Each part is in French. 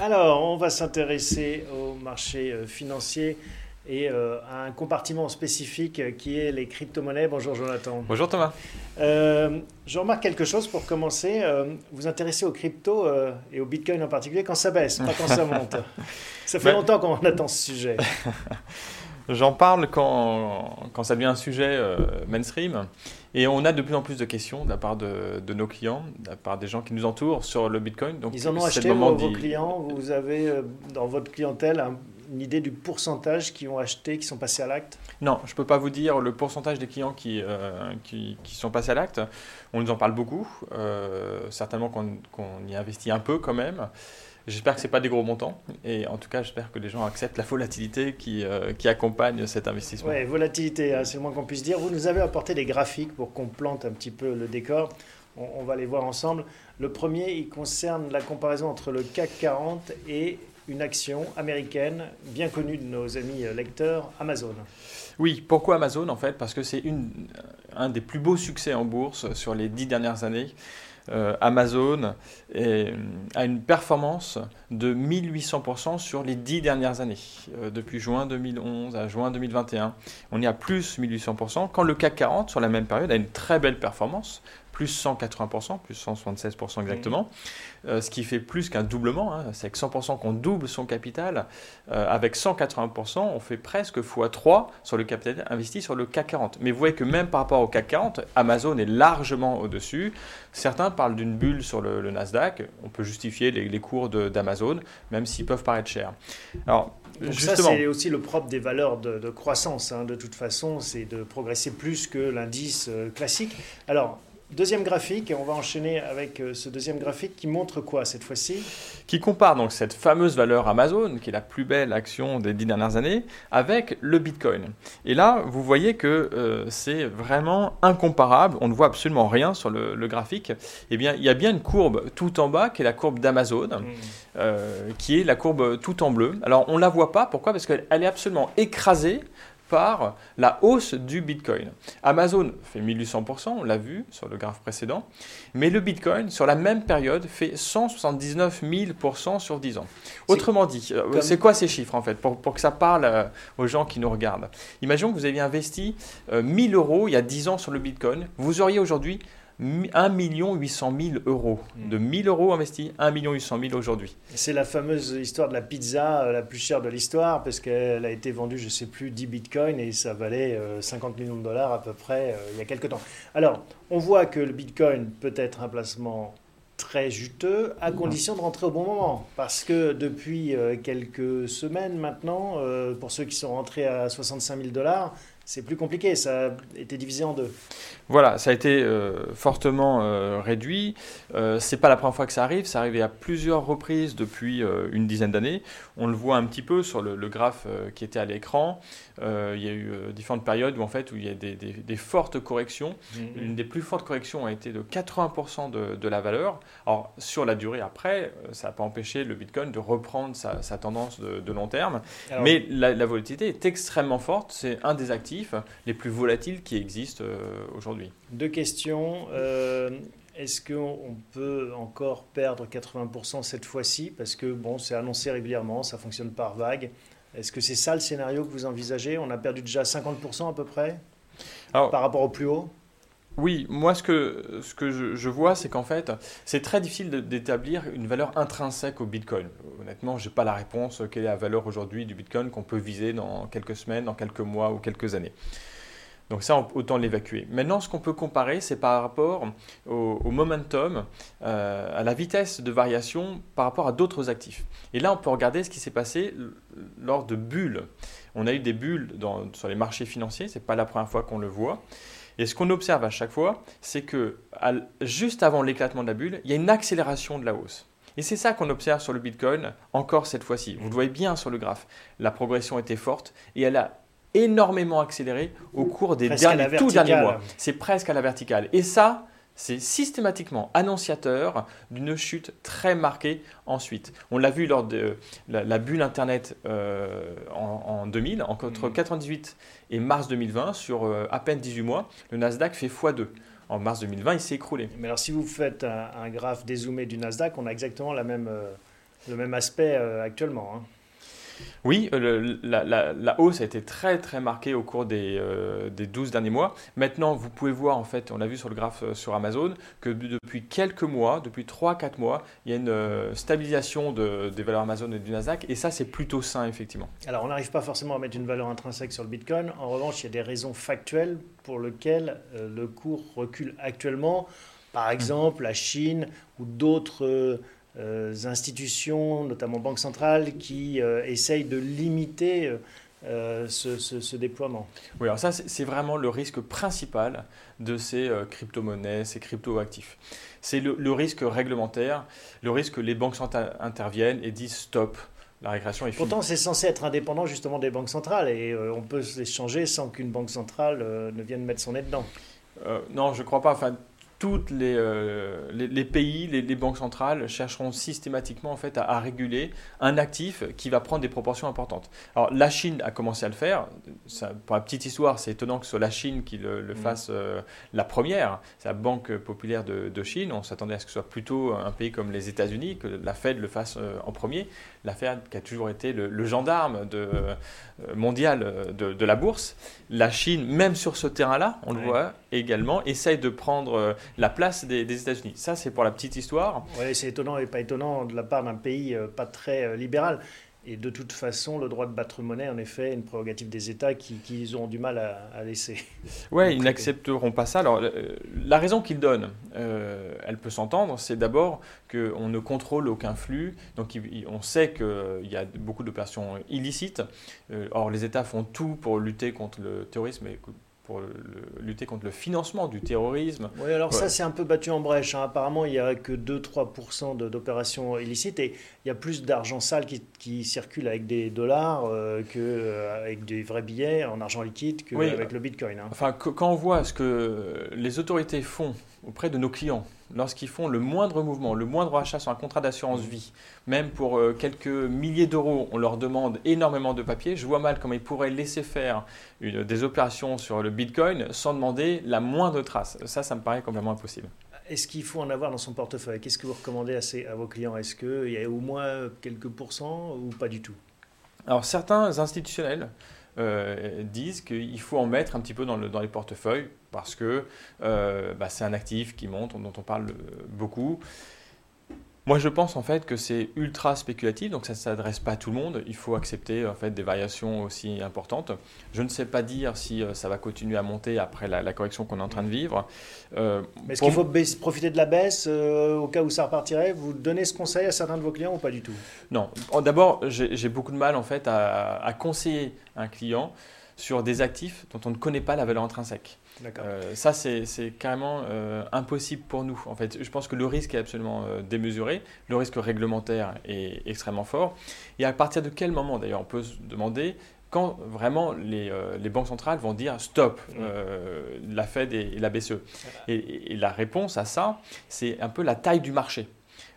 Alors, on va s'intéresser au marché euh, financier et euh, à un compartiment spécifique qui est les crypto-monnaies. Bonjour Jonathan. Bonjour Thomas. Euh, je remarque quelque chose pour commencer. vous intéressez aux cryptos et au Bitcoin en particulier quand ça baisse, pas quand ça monte. Ça fait ben- longtemps qu'on attend ce sujet. J'en parle quand, quand, ça devient un sujet mainstream. Et on a de plus en plus de questions de la part de, nos clients, de la part des gens qui nous entourent sur le Bitcoin. Donc, Ils en ont acheté, vos, vos clients? Vous avez euh, dans votre clientèle une idée du pourcentage qui ont acheté, qui sont passés à l'acte? Non, je ne peux pas vous dire le pourcentage des clients qui, euh, qui, sont passés à l'acte. On nous en parle beaucoup. Euh, certainement qu'on y investit un peu quand même. J'espère que ce n'est pas des gros montants. Et en tout cas, j'espère que les gens acceptent la volatilité qui, euh, qui accompagne cet investissement. Oui, volatilité, hein, c'est le moins qu'on puisse dire. Vous nous avez apporté des graphiques pour qu'on plante un petit peu le décor. On, va les voir ensemble. Le premier, il concerne la comparaison entre le CAC 40 et une action américaine bien connue de nos amis lecteurs, Amazon. Oui, pourquoi Amazon en fait? Parce que c'est un des plus beaux succès en bourse sur les dix dernières années. Euh, Amazon a une performance de 1800% sur les 10 dernières années, euh, depuis juin 2011 à juin 2021. On est à plus 1800%, quand le CAC 40, sur la même période, a une très belle performance, plus 180%, plus 176% exactement, euh, ce qui fait plus qu'un doublement. Hein. C'est avec 100% qu'on double son capital. Euh, avec 180%, on fait presque x3 sur le capital investi sur le CAC 40. Mais vous voyez que même par rapport au CAC 40, Amazon est largement au-dessus. Certains parlent d'une bulle sur le, Nasdaq. On peut justifier les, cours d'Amazon, même s'ils peuvent paraître chers. Alors, ça, c'est aussi le propre des valeurs de, croissance. Hein. De toute façon, c'est de progresser plus que l'indice euh, classique. Alors, Deuxième graphique, et on va enchaîner avec euh, ce deuxième graphique qui montre quoi cette fois-ci? Qui compare donc cette fameuse valeur Amazon, qui est la plus belle action des dix dernières années, avec le Bitcoin. Et là, vous voyez que euh, c'est vraiment incomparable, on ne voit absolument rien sur le, graphique. Eh bien, il y a bien une courbe tout en bas, qui est la courbe d'Amazon, hmm. euh, qui est la courbe tout en bleu. Alors, on ne la voit pas, pourquoi? Parce qu'elle est absolument écrasée par la hausse du Bitcoin. Amazon fait 1800%, on l'a vu sur le graphe précédent, mais le Bitcoin, sur la même période, fait 179 000% sur 10 ans. Autrement dit, euh, c'est quoi ces chiffres en fait, pour, que ça parle euh, aux gens qui nous regardent? Imaginons que vous aviez investi 1000 euh, euros il y a 10 ans sur le Bitcoin, vous auriez aujourd'hui 1 800 000 euros. Hmm. De 1000 euros investis, 1 800 000 aujourd'hui. C'est la fameuse histoire de la pizza euh, la plus chère de l'histoire, parce qu'elle a été vendue, je ne sais plus, 10 bitcoins et ça valait 50 euh, millions de dollars à peu près euh, il y a quelques temps. Alors, on voit que le bitcoin peut être un placement très juteux à condition de rentrer au bon moment. Parce que depuis quelques semaines maintenant, pour ceux qui sont rentrés à 65 000 dollars, c'est plus compliqué, ça a été divisé en deux. Voilà, ça a été euh, fortement euh, réduit. Euh, c'est pas la première fois que ça arrive, ça arrivait à plusieurs reprises depuis euh, une dizaine d'années. On le voit un petit peu sur le, graphe qui était à l'écran. il y a eu différentes périodes où en fait où il y a des, fortes corrections. Mm-hmm. Une des plus fortes corrections a été de 80% de, la valeur. Alors sur la durée après, ça n'a pas empêché le Bitcoin de reprendre sa, tendance de, long terme. Mais la, la volatilité est extrêmement forte. C'est un des actifs les plus volatiles qui existent euh, aujourd'hui. Deux questions. Euh, est-ce qu'on peut encore perdre 80% cette fois-ci? Parce que bon, c'est annoncé régulièrement, ça fonctionne par vague. Est-ce que c'est ça le scénario que vous envisagez? On a perdu déjà 50% à peu près par rapport au plus haut? Oui, moi ce que, je, vois, c'est qu'en fait, c'est très difficile d'établir une valeur intrinsèque au Bitcoin. Honnêtement, je n'ai pas la réponse quelle est la valeur aujourd'hui du Bitcoin qu'on peut viser dans quelques semaines, dans quelques mois ou quelques années. Donc ça, autant l'évacuer. Maintenant, ce qu'on peut comparer, c'est par rapport au, momentum, euh, à la vitesse de variation par rapport à d'autres actifs. Et là, on peut regarder ce qui s'est passé lors de bulles. On a eu des bulles sur les marchés financiers, ce n'est pas la première fois qu'on le voit. Et ce qu'on observe à chaque fois, c'est que juste avant l'éclatement de la bulle, il y a une accélération de la hausse. Et c'est ça qu'on observe sur le Bitcoin encore cette fois-ci. Vous le voyez bien sur le graphe. La progression était forte et elle a énormément accéléré au cours des derniers, tout derniers mois. C'est presque à la verticale. Et ça, c'est systématiquement annonciateur d'une chute très marquée ensuite. On l'a vu lors de la, bulle Internet euh, en, 2000, entre 1998 mm. et mars 2020, sur euh, à peine 18 mois, le Nasdaq fait x2 en mars 2020, il s'est écroulé. Mais alors, si vous faites un, graphe dézoomé du Nasdaq, on a exactement la même, euh, Le même aspect actuellement. Hein. Oui, euh, la, hausse a été très très marquée au cours des, euh, des 12 derniers mois. Maintenant, vous pouvez voir, en fait, on l'a vu sur le graphe euh, sur Amazon, que depuis quelques mois, depuis 3-4 mois, il y a une stabilisation des valeurs Amazon et du Nasdaq, et ça c'est plutôt sain, effectivement. Alors on n'arrive pas forcément à mettre une valeur intrinsèque sur le Bitcoin. En revanche, il y a des raisons factuelles pour lesquelles le cours recule actuellement. Par exemple, la Chine ou d'autres institutions, notamment banques centrales, qui euh, essayent de limiter euh, ce, déploiement. Oui, alors ça, c'est vraiment le risque principal de ces crypto-monnaies, ces crypto-actifs. C'est le, risque réglementaire, le risque que les banques centrales interviennent et disent stop. La régression est finie. Pourtant, c'est censé être indépendant justement des banques centrales et on peut s'échanger sans qu'une banque centrale ne vienne mettre son nez dedans. non, je ne crois pas. Enfin, tous euh, les, les, pays, les, banques centrales chercheront systématiquement en fait à, réguler un actif qui va prendre des proportions importantes. Alors la Chine a commencé à le faire. Ça, pour la petite histoire, c'est étonnant que ce soit la Chine qui le, mm. fasse euh, la première. C'est la Banque populaire de, Chine. On s'attendait à ce que ce soit plutôt un pays comme les États-Unis, que la Fed le fasse euh, en premier. La Fed qui a toujours été le, gendarme de, mondial de, la bourse. La Chine, même sur ce terrain-là, on le voit également, essaye de prendre la place des, États-Unis. Ça, c'est pour la petite histoire. Oui, c'est étonnant et pas étonnant de la part d'un pays euh, pas très euh, libéral. Et de toute façon, le droit de battre monnaie, en effet, est une prérogative des États qui, qui ont du mal à, laisser. Oui, ils n'accepteront pas ça. Alors, la raison qu'ils donnent, euh, elle peut s'entendre, c'est d'abord qu'on ne contrôle aucun flux. Donc, on sait qu'il y a beaucoup d'opérations illicites. or, les États font tout pour lutter contre le terrorisme. Et pour lutter contre le financement du terrorisme. Oui, alors ça, c'est un peu battu en brèche. Hein. Apparemment, il n'y a que 2-3% d'opérations illicites et il y a plus d'argent sale qui, qui, circule avec des dollars euh, qu'avec euh, des vrais billets en argent liquide qu'avec le Bitcoin. Hein. Enfin, quand on voit ce que les autorités font auprès de nos clients, lorsqu'ils font le moindre mouvement, le moindre achat sur un contrat d'assurance vie, même pour euh, quelques milliers d'euros, on leur demande énormément de papiers. Je vois mal comment ils pourraient laisser faire des opérations sur le Bitcoin sans demander la moindre trace. Ça, ça me paraît complètement impossible. Est-ce qu'il faut en avoir dans son portefeuille? Qu'est-ce que vous recommandez à, à vos clients? Est-ce qu'il y a au moins quelques pourcents ou pas du tout? Alors certains institutionnels euh, disent qu'il faut en mettre un petit peu dans, le, dans les portefeuilles parce que euh, bah, c'est un actif qui monte, dont on parle beaucoup. Moi, je pense en fait que c'est ultra spéculatif, donc ça ne s'adresse pas à tout le monde. Il faut accepter en fait des variations aussi importantes. Je ne sais pas dire si euh, ça va continuer à monter après la, correction qu'on est en train de vivre. Euh, Mais est-ce qu'il faut profiter de la baisse euh, au cas où ça repartirait? Vous donnez ce conseil à certains de vos clients ou pas du tout? Non. D'abord, j'ai beaucoup de mal en fait à, à conseiller un client sur des actifs dont on ne connaît pas la valeur intrinsèque. Euh, ça, c'est carrément euh, impossible pour nous. En fait, je pense que le risque est absolument euh, démesuré. Le risque réglementaire est extrêmement fort. Et à partir de quel moment, d'ailleurs, on peut se demander quand vraiment les, banques centrales vont dire stop, mmh. la Fed et, la BCE. Et, et, la réponse à ça, c'est un peu la taille du marché.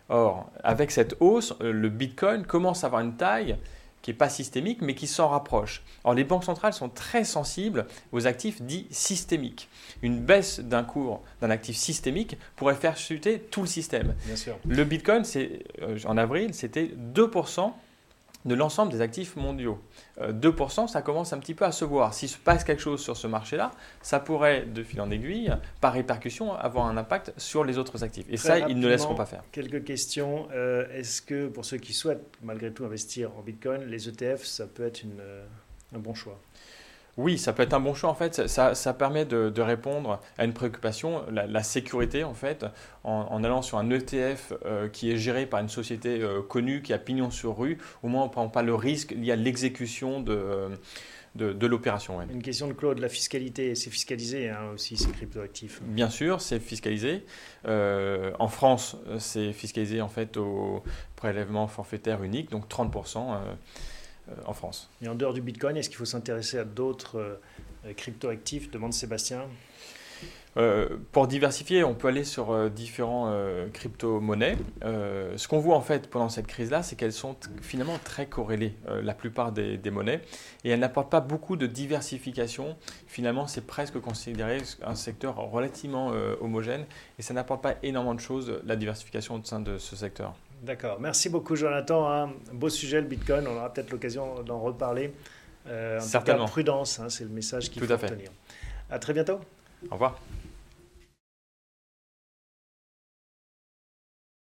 Or, avec cette hausse, le Bitcoin commence à avoir une taille qui n'est pas systémique, mais qui s'en rapproche. Alors les banques centrales sont très sensibles aux actifs dits systémiques. Une baisse d'un cours d'un actif systémique pourrait faire chuter tout le système. Bien sûr. Le Bitcoin, euh, en avril, c'était 2% de l'ensemble des actifs mondiaux. 2%, euh, ça commence un petit peu à se voir. S'il se passe quelque chose sur ce marché-là, ça pourrait, de fil en aiguille, par répercussion, avoir un impact sur les autres actifs. Et ça, ils ne laisseront pas faire. Quelques questions. Euh, est-ce que pour ceux qui souhaitent malgré tout investir en Bitcoin, les ETF, ça peut être une, euh, un bon choix? Oui, ça peut être un bon choix en fait. Ça, ça permet de, répondre à une préoccupation, la, sécurité en fait, en, allant sur un ETF euh, qui est géré par une société euh, connue, qui a pignon sur rue. Au moins, on ne prend pas le risque lié à l'exécution de, de, l'opération. Une question de Claude, la fiscalité, c'est fiscalisé hein, aussi ces cryptoactifs Bien sûr, c'est fiscalisé. Euh, en France, c'est fiscalisé en fait au prélèvement forfaitaire unique, donc 30%. Euh, en France. Et en dehors du Bitcoin, est-ce qu'il faut s'intéresser à d'autres euh, cryptoactifs demande Sébastien. Euh, pour diversifier, on peut aller sur euh, différents euh, crypto-monnaies. ce qu'on voit en fait pendant cette crise-là, c'est qu'elles sont finalement très corrélées, la plupart des, monnaies, et elles n'apportent pas beaucoup de diversification. Finalement, c'est presque considéré un secteur relativement homogène, et ça n'apporte pas énormément de choses, la diversification au sein de ce secteur. D'accord. Merci beaucoup, Jonathan. Un beau sujet, le Bitcoin. On aura peut-être l'occasion d'en reparler. Certainement. prudence, hein, c'est le message qu'il faut à retenir. À très bientôt. Au revoir.